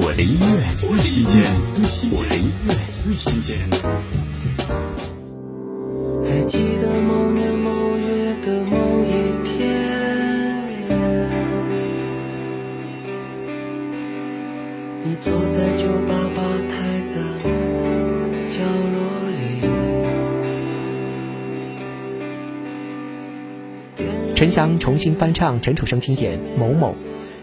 我的音乐最新鲜，我的音乐最新鲜。还记得某年某月的某一天，你坐在酒吧吧台的角落里。陈翔重新翻唱陈楚生经典《某某》，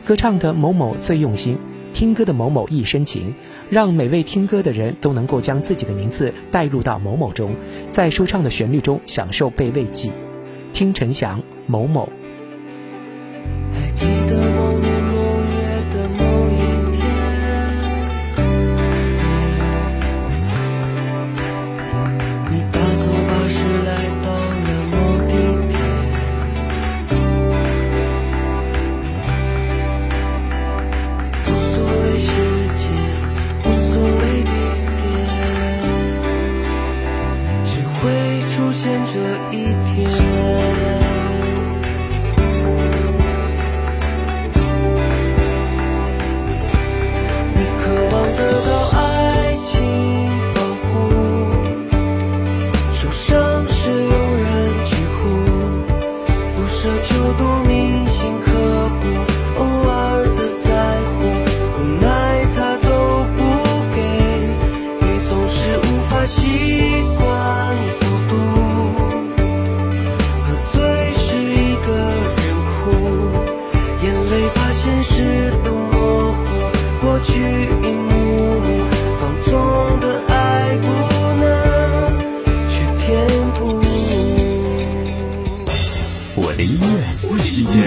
歌唱的某某最用心，听歌的某某一深情，让每位听歌的人都能够将自己的名字带入到某某中，在舒畅的旋律中享受被慰藉。听陈翔《某某》。还记得见这一天。放纵的爱不能我的音乐最新鲜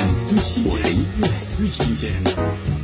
我的音乐最新鲜。